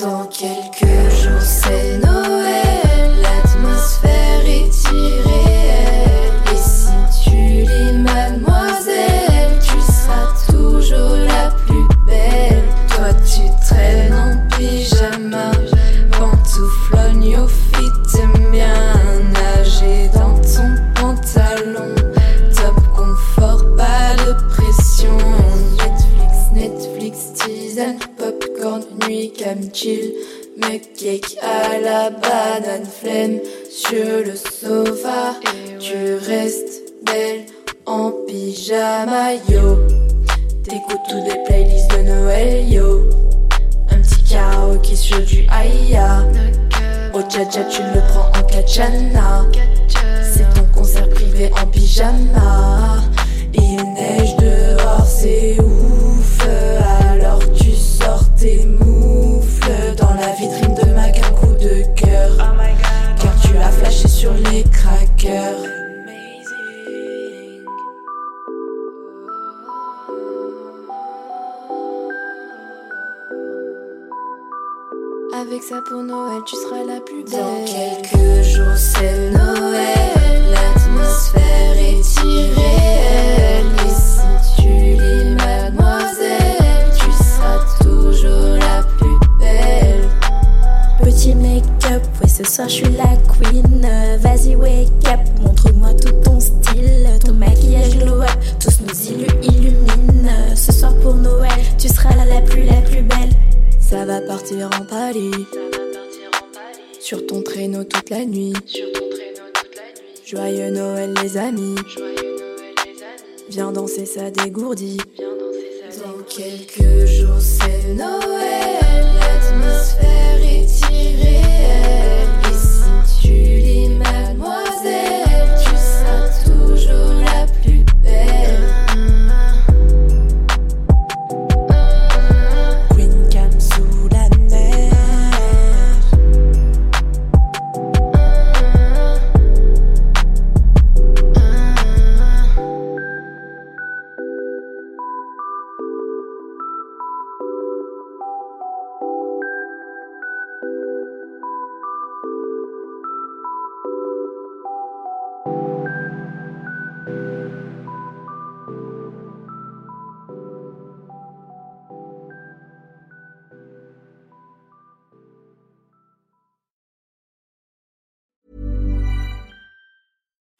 Dans quelques jours, c'est Noël. Cam chill. Me cake à la banane, flemme sur le sofa. Tu restes belle en pyjama, yo. T'écoutes toutes les playlists de Noël, yo. Un petit karaoké sur du Aya. Au tcha tu le prends en katchana. C'est ton concert privé en pyjama. Il Avec ça pour Noël, tu seras la plus belle. Dans quelques jours, c'est Noël. L'atmosphère est irréelle. Et si tu lis Mademoiselle, tu seras toujours la plus belle. Petit make-up, ouais ce soir je suis la queen wake up, montre-moi tout ton style Ton maquillage glow up, tous nos illus illuminent Ce soir pour Noël, tu seras la, la plus la plus belle Ça va partir en Paris. Sur ton traîneau toute la nuit. Joyeux Noël les amis. Viens danser ça dégourdit. Dans quelques jours c'est Noël.